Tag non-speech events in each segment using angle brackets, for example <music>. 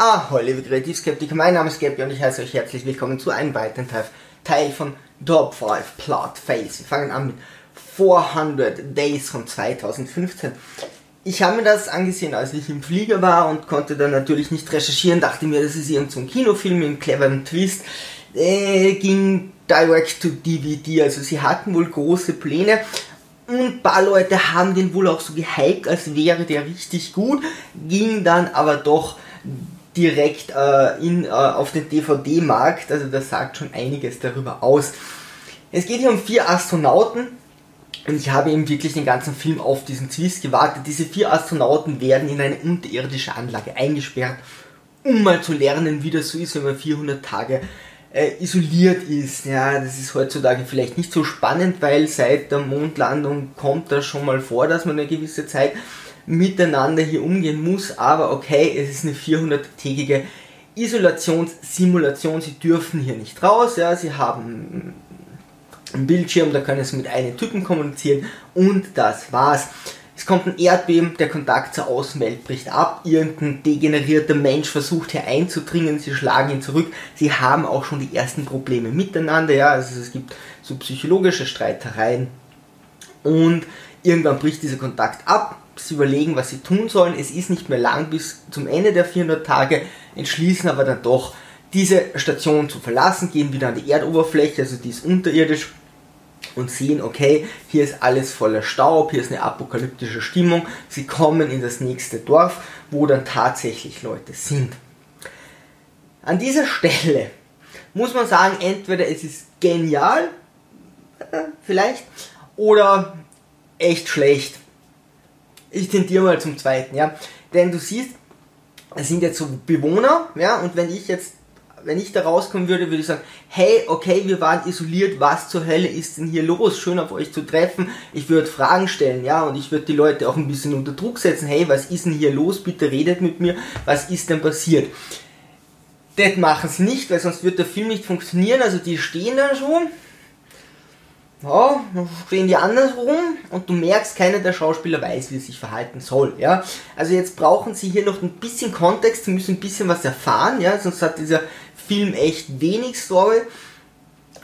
Ahoi, liebe Kreativskeptiker, mein Name ist Gabi und ich heiße euch herzlich willkommen zu einem weiteren Teil, Teil von Top 5 Plot Fails. Wir fangen an mit 400 Days von 2015. Ich habe mir das angesehen, als ich im Flieger war und konnte dann natürlich nicht recherchieren, dachte mir, das ist irgendein so Kinofilm mit einem cleveren Twist. Äh, ging direct to DVD, also sie hatten wohl große Pläne und ein paar Leute haben den wohl auch so gehypt, als wäre der richtig gut, ging dann aber doch direkt äh, in, äh, auf den DVD-Markt. Also das sagt schon einiges darüber aus. Es geht hier um vier Astronauten. Und ich habe eben wirklich den ganzen Film auf diesen Twist gewartet. Diese vier Astronauten werden in eine unterirdische Anlage eingesperrt, um mal zu lernen, wie das so ist, wenn man 400 Tage äh, isoliert ist. Ja, das ist heutzutage vielleicht nicht so spannend, weil seit der Mondlandung kommt das schon mal vor, dass man eine gewisse Zeit miteinander hier umgehen muss, aber okay, es ist eine 400-tägige Isolationssimulation. Sie dürfen hier nicht raus, ja, sie haben einen Bildschirm, da können sie mit einem Typen kommunizieren und das war's. Es kommt ein Erdbeben, der Kontakt zur Außenwelt bricht ab, irgendein degenerierter Mensch versucht hier einzudringen, sie schlagen ihn zurück, sie haben auch schon die ersten Probleme miteinander, ja, also es gibt so psychologische Streitereien und irgendwann bricht dieser Kontakt ab, sie überlegen, was sie tun sollen. Es ist nicht mehr lang bis zum Ende der 400 Tage, entschließen aber dann doch, diese Station zu verlassen, gehen wieder an die Erdoberfläche, also die ist unterirdisch und sehen, okay, hier ist alles voller Staub, hier ist eine apokalyptische Stimmung. Sie kommen in das nächste Dorf, wo dann tatsächlich Leute sind. An dieser Stelle muss man sagen, entweder es ist genial, äh, vielleicht, oder echt schlecht ich tendiere mal zum zweiten, ja. Denn du siehst, es sind jetzt so Bewohner, ja, und wenn ich jetzt, wenn ich da rauskommen würde, würde ich sagen, hey, okay, wir waren isoliert, was zur Hölle ist denn hier los? Schön auf euch zu treffen. Ich würde Fragen stellen, ja, und ich würde die Leute auch ein bisschen unter Druck setzen, hey, was ist denn hier los? Bitte redet mit mir, was ist denn passiert? Das machen sie nicht, weil sonst wird der Film nicht funktionieren, also die stehen da schon, ja, dann stehen die andersrum und du merkst, keiner der Schauspieler weiß, wie er sich verhalten soll, ja. Also jetzt brauchen sie hier noch ein bisschen Kontext, sie müssen ein bisschen was erfahren, ja, sonst hat dieser Film echt wenig Story.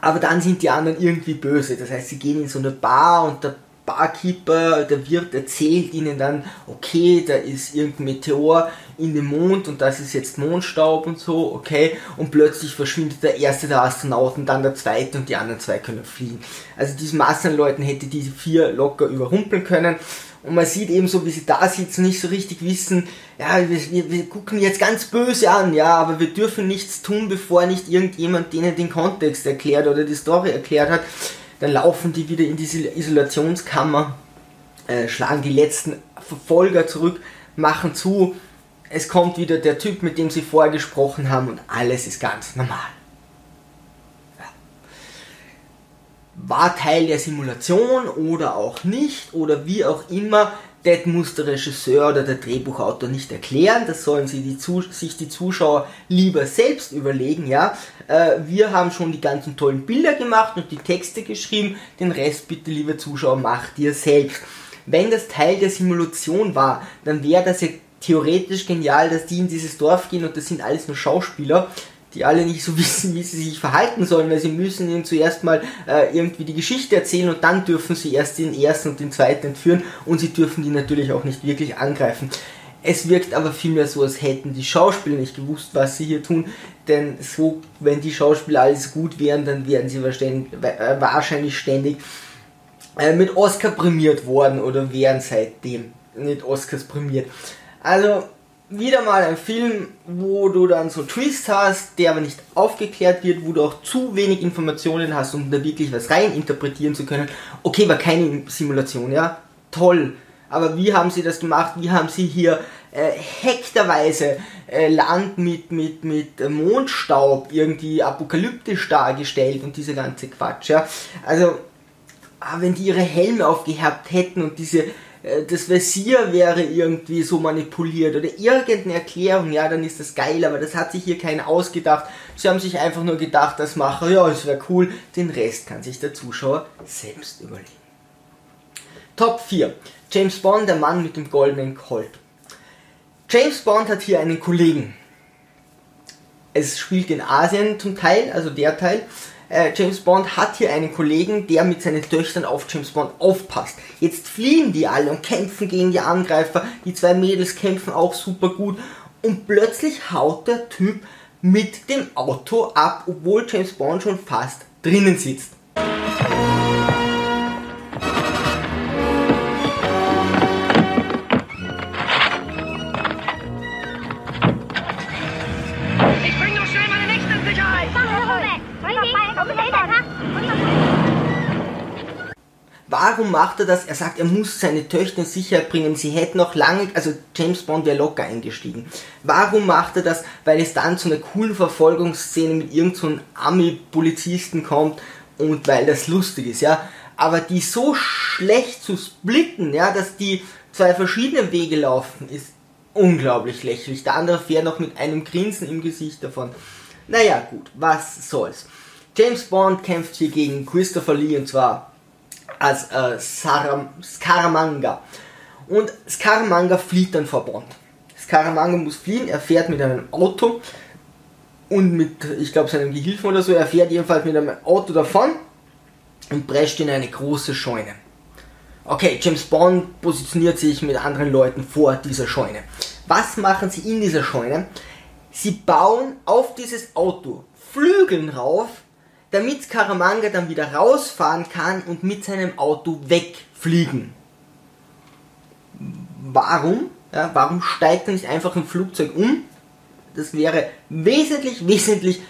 Aber dann sind die anderen irgendwie böse. Das heißt, sie gehen in so eine Bar und der Barkeeper, der Wirt erzählt ihnen dann, okay, da ist irgendein Meteor in dem Mond und das ist jetzt Mondstaub und so, okay, und plötzlich verschwindet der erste der Astronauten, dann der zweite und die anderen zwei können fliegen. Also diesen Massenleuten hätte diese vier locker überrumpeln können. Und man sieht eben so, wie sie da sitzen, nicht so richtig wissen, ja, wir, wir, gucken jetzt ganz böse an, ja, aber wir dürfen nichts tun, bevor nicht irgendjemand denen den Kontext erklärt oder die Story erklärt hat. Dann laufen die wieder in diese Isolationskammer, äh, schlagen die letzten Verfolger zurück, machen zu. Es kommt wieder der Typ, mit dem sie vorher gesprochen haben und alles ist ganz normal. War Teil der Simulation oder auch nicht oder wie auch immer, das muss der Regisseur oder der Drehbuchautor nicht erklären, das sollen sie die sich die Zuschauer lieber selbst überlegen, ja. Äh, wir haben schon die ganzen tollen Bilder gemacht und die Texte geschrieben, den Rest bitte, liebe Zuschauer, macht ihr selbst. Wenn das Teil der Simulation war, dann wäre das ja theoretisch genial, dass die in dieses Dorf gehen und das sind alles nur Schauspieler die alle nicht so <laughs> wissen, wie sie sich verhalten sollen, weil sie müssen ihnen zuerst mal äh, irgendwie die Geschichte erzählen und dann dürfen sie erst den ersten und den zweiten entführen und sie dürfen die natürlich auch nicht wirklich angreifen. Es wirkt aber vielmehr so, als hätten die Schauspieler nicht gewusst, was sie hier tun, denn so, wenn die Schauspieler alles gut wären, dann wären sie äh, wahrscheinlich ständig äh, mit Oscar prämiert worden oder wären seitdem mit Oscars prämiert. Also wieder mal ein Film, wo du dann so Twist hast, der aber nicht aufgeklärt wird, wo du auch zu wenig Informationen hast, um da wirklich was rein interpretieren zu können. Okay, war keine Simulation, ja, toll. Aber wie haben sie das gemacht? Wie haben sie hier äh, hektarweise äh, Land mit, mit, mit Mondstaub irgendwie apokalyptisch dargestellt und diese ganze Quatsch, ja. Also, ah, wenn die ihre Helme aufgehabt hätten und diese das Visier wäre irgendwie so manipuliert oder irgendeine Erklärung, ja, dann ist das geil, aber das hat sich hier keiner ausgedacht. Sie haben sich einfach nur gedacht, das mache, ja, es wäre cool, den Rest kann sich der Zuschauer selbst überlegen. Top 4. James Bond, der Mann mit dem goldenen Colt. James Bond hat hier einen Kollegen. es spielt in Asien zum Teil, also der Teil. Äh, James Bond hat hier einen Kollegen, der mit seinen Töchtern auf James Bond aufpasst. Jetzt fliehen die alle und kämpfen gegen die Angreifer. Die zwei Mädels kämpfen auch super gut. Und plötzlich haut der Typ mit dem Auto ab, obwohl James Bond schon fast drinnen sitzt. Macht er das? Er sagt, er muss seine Töchter in Sicherheit bringen. Sie hätten noch lange, also James Bond wäre locker eingestiegen. Warum macht er das? Weil es dann zu einer coolen Verfolgungsszene mit irgendeinem so Ami-Polizisten kommt und weil das lustig ist, ja. Aber die so schlecht zu splitten, ja, dass die zwei verschiedene Wege laufen, ist unglaublich lächerlich. Der andere fährt noch mit einem Grinsen im Gesicht davon. Naja, gut, was soll's. James Bond kämpft hier gegen Christopher Lee und zwar als äh, Scaramanga. Und Scaramanga flieht dann vor Bond. Scaramanga muss fliehen, er fährt mit einem Auto und mit, ich glaube, seinem Gehilfen oder so, er fährt jedenfalls mit einem Auto davon und prescht in eine große Scheune. Okay, James Bond positioniert sich mit anderen Leuten vor dieser Scheune. Was machen sie in dieser Scheune? Sie bauen auf dieses Auto Flügeln rauf, damit Scaramanga dann wieder rausfahren kann und mit seinem Auto wegfliegen. Warum? Ja, warum steigt er nicht einfach im Flugzeug um? Das wäre wesentlich, wesentlich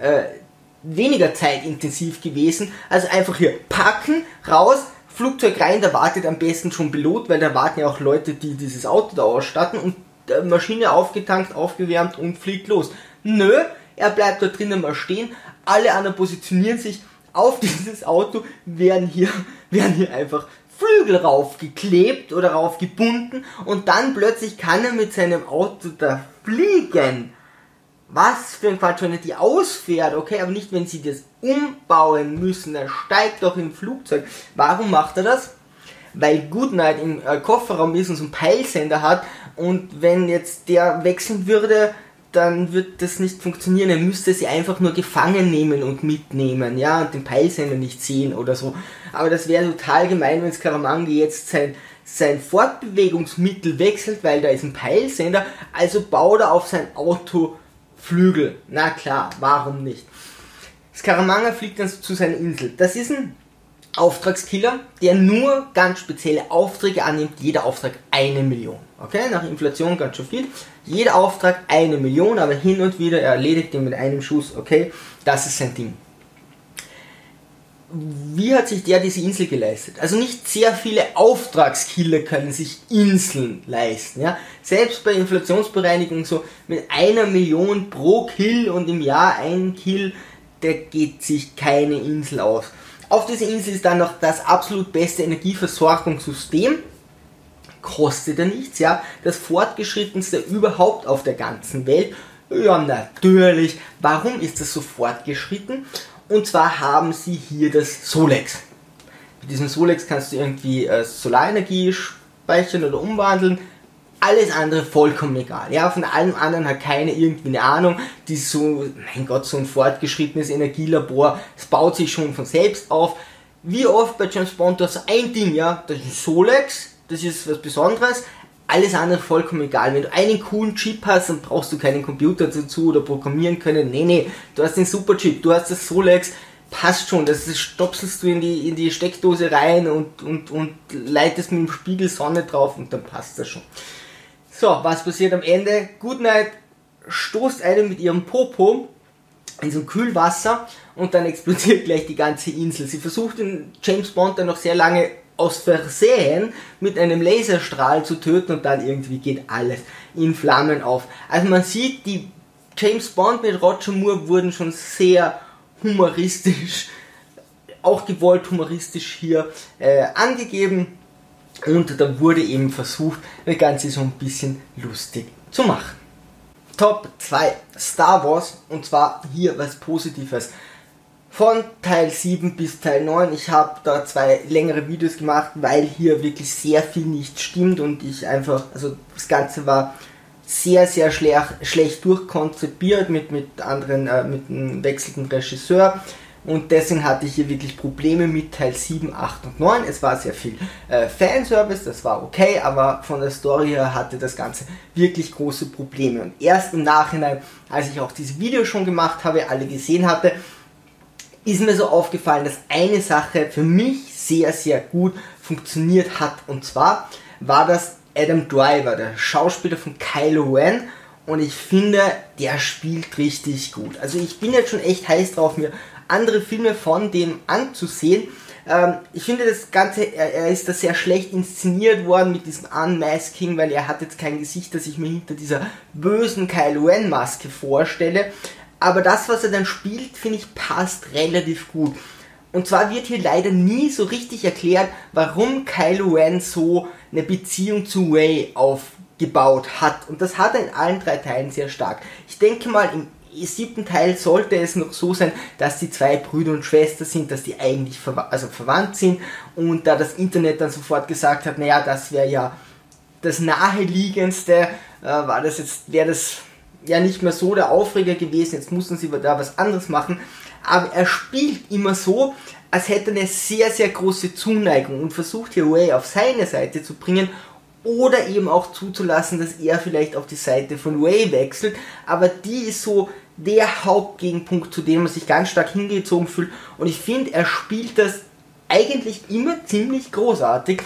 äh, weniger zeitintensiv gewesen. Also einfach hier packen, raus, Flugzeug rein, da wartet am besten schon Pilot, weil da warten ja auch Leute, die dieses Auto da ausstatten und Maschine aufgetankt, aufgewärmt und fliegt los. Nö, er bleibt da drinnen mal stehen, alle anderen positionieren sich auf <laughs> dieses Auto, werden hier, werden hier einfach Flügel raufgeklebt oder raufgebunden und dann plötzlich kann er mit seinem Auto da fliegen. Was für ein Quatsch, wenn er die ausfährt, okay, aber nicht, wenn sie das umbauen müssen. Er steigt doch im Flugzeug. Warum macht er das? Weil Goodnight im äh, Kofferraum ist und so einen Peilsender hat und wenn jetzt der wechseln würde, dann wird das nicht funktionieren. Er müsste sie einfach nur gefangen nehmen und mitnehmen, ja, und den Peilsender nicht sehen oder so. Aber das wäre total gemein, wenn Skaramangi jetzt sein, sein Fortbewegungsmittel wechselt, weil da ist ein Peilsender, also baut er auf sein Auto Flügel. Na klar, warum nicht? Scaramanga fliegt dann zu seiner Insel. Das ist ein Auftragskiller, der nur ganz spezielle Aufträge annimmt, jeder Auftrag eine Million. Okay, nach Inflation ganz schön viel. Jeder Auftrag eine Million, aber hin und wieder er erledigt ihn mit einem Schuss. Okay, das ist sein Ding. Wie hat sich der diese Insel geleistet? Also nicht sehr viele Auftragskiller können sich Inseln leisten. Ja? Selbst bei Inflationsbereinigung so mit einer Million pro Kill und im Jahr ein Kill, der geht sich keine Insel aus. Auf dieser Insel ist dann noch das absolut beste Energieversorgungssystem. Kostet ja nichts, ja. Das fortgeschrittenste überhaupt auf der ganzen Welt. Ja, natürlich. Warum ist das so fortgeschritten? Und zwar haben sie hier das Solex. Mit diesem Solex kannst du irgendwie äh, Solarenergie speichern oder umwandeln alles andere vollkommen egal. Ja, von allem anderen hat keine irgendwie eine Ahnung. Die so, mein Gott, so ein fortgeschrittenes Energielabor, es baut sich schon von selbst auf. Wie oft bei James Bond, das ein Ding, ja, das ist Solex, das ist was Besonderes. Alles andere vollkommen egal. Wenn du einen coolen Chip hast, dann brauchst du keinen Computer dazu oder programmieren können. Nee, nee, du hast den Superchip, du hast das Solex, passt schon, das stopselst du in die, in die Steckdose rein und, und, und leitest mit dem Spiegel Sonne drauf und dann passt das schon. So, was passiert am Ende? Goodnight stoßt einen mit ihrem Popo in so ein Kühlwasser und dann explodiert gleich die ganze Insel. Sie versucht den James Bond dann noch sehr lange aus Versehen mit einem Laserstrahl zu töten und dann irgendwie geht alles in Flammen auf. Also man sieht, die James Bond mit Roger Moore wurden schon sehr humoristisch, auch gewollt humoristisch hier äh, angegeben. Und da wurde eben versucht, das Ganze so ein bisschen lustig zu machen. Top 2 Star Wars und zwar hier was Positives. Von Teil 7 bis Teil 9. Ich habe da zwei längere Videos gemacht, weil hier wirklich sehr viel nicht stimmt und ich einfach, also das Ganze war sehr, sehr schlecht, schlecht durchkonzipiert mit, mit anderen, äh, mit einem wechselnden Regisseur. Und deswegen hatte ich hier wirklich Probleme mit Teil 7, 8 und 9. Es war sehr viel äh, Fanservice, das war okay, aber von der Story her hatte das Ganze wirklich große Probleme. Und erst im Nachhinein, als ich auch dieses Video schon gemacht habe, alle gesehen hatte, ist mir so aufgefallen, dass eine Sache für mich sehr, sehr gut funktioniert hat. Und zwar war das Adam Driver, der Schauspieler von Kylo Ren. Und ich finde, der spielt richtig gut. Also ich bin jetzt schon echt heiß drauf, mir andere Filme von dem anzusehen. Ähm, ich finde das Ganze, er, ist da sehr schlecht inszeniert worden mit diesem Unmasking, weil er hat jetzt kein Gesicht, das ich mir hinter dieser bösen Kylo Ren Maske vorstelle. Aber das, was er dann spielt, finde ich, passt relativ gut. Und zwar wird hier leider nie so richtig erklärt, warum Kylo Ren so eine Beziehung zu Rey aufgebaut hat. Und das hat er in allen drei Teilen sehr stark. Ich denke mal, im siebten Teil sollte es noch so sein, dass die zwei Brüder und Schwester sind, dass die eigentlich verwa also verwandt sind. Und da das Internet dann sofort gesagt hat, naja, das wäre ja das naheliegendste, äh, war das jetzt, wäre das ja nicht mehr so der Aufreger gewesen, jetzt mussten sie da was anderes machen. Aber er spielt immer so, als hätte er eine sehr, sehr große Zuneigung und versucht hier Ray auf seine Seite zu bringen oder eben auch zuzulassen, dass er vielleicht auf die Seite von Ray wechselt. Aber die ist so der Hauptgegenpunkt, zu dem man sich ganz stark hingezogen fühlt. Und ich finde, er spielt das eigentlich immer ziemlich großartig.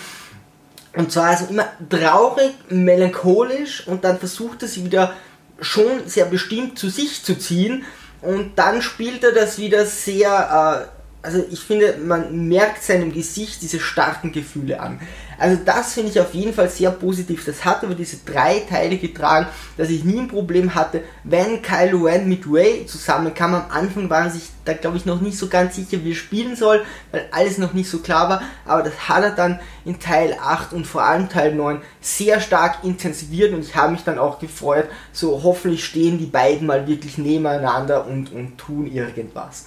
Und zwar also immer traurig, melancholisch und dann versucht er sie wieder schon sehr bestimmt zu sich zu ziehen und dann spielt er das wieder sehr, äh, also ich finde, man merkt seinem Gesicht diese starken Gefühle an. Also das finde ich auf jeden Fall sehr positiv. Das hat über diese drei Teile getragen, dass ich nie ein Problem hatte, wenn Kylo Ren mit Ray zusammenkam. Am Anfang waren sich da glaube ich noch nicht so ganz sicher, wie er spielen soll, weil alles noch nicht so klar war. Aber das hat er dann in Teil 8 und vor allem Teil 9 sehr stark intensiviert und ich habe mich dann auch gefreut, so hoffentlich stehen die beiden mal wirklich nebeneinander und, und tun irgendwas.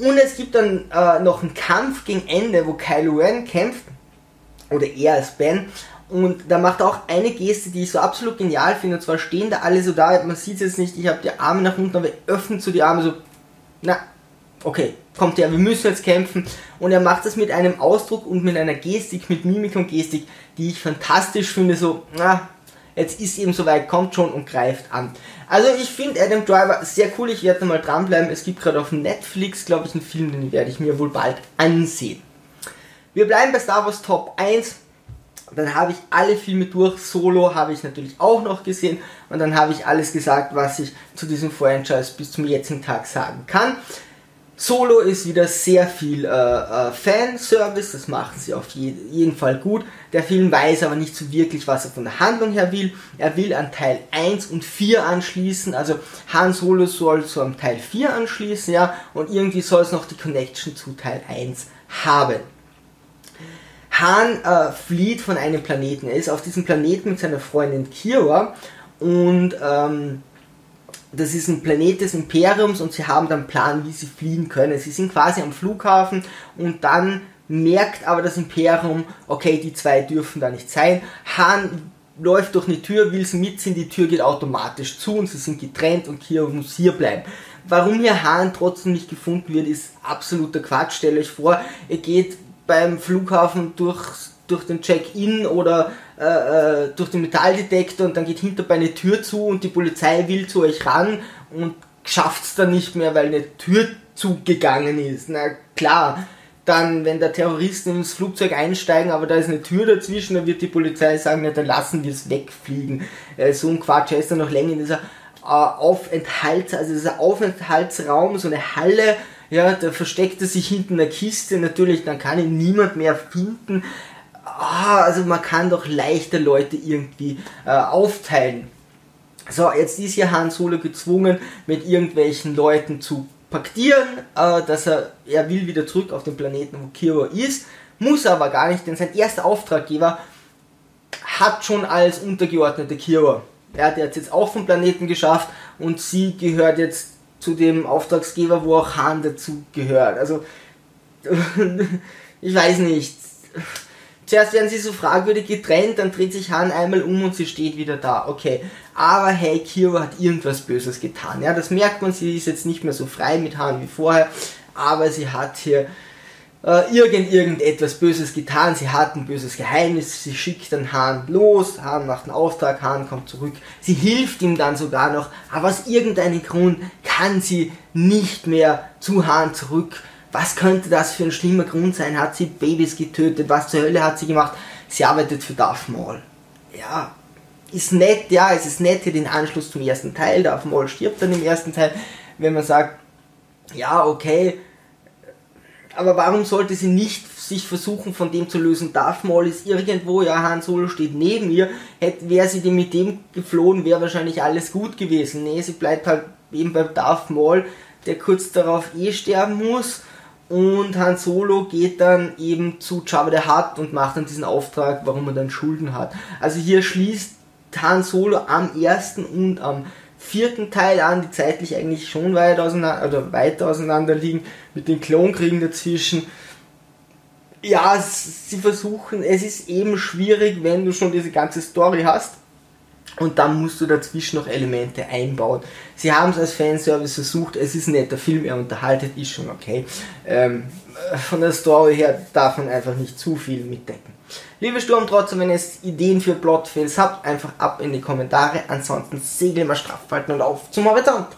Und es gibt dann äh, noch einen Kampf gegen Ende, wo Kylo Ren kämpft, oder er als Ben, und da macht er auch eine Geste, die ich so absolut genial finde, und zwar stehen da alle so da, man sieht es jetzt nicht, ich habe die Arme nach unten, aber er öffnet so die Arme so, na, okay, kommt her, wir müssen jetzt kämpfen. Und er macht das mit einem Ausdruck und mit einer Gestik, mit Mimik und Gestik, die ich fantastisch finde, so, na, jetzt ist eben soweit, kommt schon und greift an. Also ich finde Adam Driver sehr cool, ich werde mal dranbleiben. Es gibt gerade auf Netflix, glaube ich, einen Film, den werde ich mir wohl bald ansehen. Wir bleiben bei Star Wars Top 1. Dann habe ich alle Filme durch. Solo habe ich natürlich auch noch gesehen. Und dann habe ich alles gesagt, was ich zu diesem Franchise bis zum jetzigen Tag sagen kann. Solo ist wieder sehr viel äh, äh, Fanservice, das machen sie auf je jeden Fall gut. Der Film weiß aber nicht so wirklich, was er von der Handlung her will. Er will an Teil 1 und 4 anschließen, also Han Solo soll zu einem Teil 4 anschließen, ja, und irgendwie soll es noch die Connection zu Teil 1 haben. Han äh, flieht von einem Planeten. Er ist auf diesem Planeten mit seiner Freundin Kira und ähm, das ist ein Planet des Imperiums und sie haben dann einen Plan, wie sie fliehen können. Sie sind quasi am Flughafen und dann merkt aber das Imperium, okay, die zwei dürfen da nicht sein. Han läuft durch eine Tür, will sie mitziehen, die Tür geht automatisch zu und sie sind getrennt und Kira muss hier bleiben. Warum hier Han trotzdem nicht gefunden wird, ist absoluter Quatsch. Stellt euch vor, ihr geht beim Flughafen durch, durch den Check-in oder äh, äh, durch den Metalldetektor und dann geht hinterbei eine Tür zu und die Polizei will zu euch ran und schafft es dann nicht mehr, weil eine Tür zugegangen ist. Na klar, dann, wenn der Terrorist ins Flugzeug einsteigen, aber da ist eine Tür dazwischen, dann wird die Polizei sagen, na, dann lassen wir es wegfliegen. Äh, so ein Quatsch, er ist dann noch länger in dieser äh, Aufenthalts, also dieser Aufenthaltsraum, so eine Halle, ja, da versteckt er sich hinten in der Kiste, natürlich, dann kann ihn niemand mehr finden ah, also man kann doch leichter Leute irgendwie äh, aufteilen. So, jetzt ist hier Han Solo gezwungen, mit irgendwelchen Leuten zu paktieren, äh, dass er, er will wieder zurück auf den Planeten, wo Kiro ist, muss aber gar nicht, denn sein erster Auftraggeber hat schon als untergeordnete Kiro. Er hat jetzt, jetzt auch vom Planeten geschafft und sie gehört jetzt zu dem Auftragsgeber, wo auch Han dazu gehört. Also, <laughs> ich weiß nicht Zuerst werden sie so fragwürdig getrennt, dann dreht sich Han einmal um und sie steht wieder da. Okay. aber hey, Kira hat irgendwas Böses getan. Ja, das merkt man, sie ist jetzt nicht mehr so frei mit Han wie vorher, aber sie hat hier äh, irgend, irgendetwas Böses getan, sie hat ein böses Geheimnis, sie schickt den Hahn los, Hahn macht einen Auftrag, Hahn kommt zurück, sie hilft ihm dann sogar noch, aber aus irgendeinem Grund kann sie nicht mehr zu Hahn zurück. Was könnte das für ein schlimmer Grund sein? Hat sie Babys getötet? Was zur Hölle hat sie gemacht? Sie arbeitet für Darth Maul. Ja, ist nett, ja, es ist nett hier den Anschluss zum ersten Teil. Darth Maul stirbt dann im ersten Teil, wenn man sagt, ja, okay, aber warum sollte sie nicht sich versuchen von dem zu lösen? Darth Maul ist irgendwo, ja, Han Solo steht neben ihr. Wäre sie mit dem geflohen, wäre wahrscheinlich alles gut gewesen. Nee, sie bleibt halt eben bei Darth Maul, der kurz darauf eh sterben muss. Und Han Solo geht dann eben zu Jabba the Hutt und macht dann diesen Auftrag, warum er dann Schulden hat. Also hier schließt Han Solo am ersten und am vierten Teil an, die zeitlich eigentlich schon weit auseinander, oder weiter auseinander liegen, mit den Klonkriegen dazwischen. Ja, sie versuchen, es ist eben schwierig, wenn du schon diese ganze Story hast. Und dann musst du dazwischen noch Elemente einbauen. Sie haben es als Fanservice versucht, es ist ein netter Film, er unterhaltet, ist schon okay. Ähm, von der Story her darf man einfach nicht zu viel mitdecken. Liebe Sturmtrotzer, wenn ihr Ideen für Plotfails habt, einfach ab in die Kommentare. Ansonsten segeln wir straff und auf zum Horizont.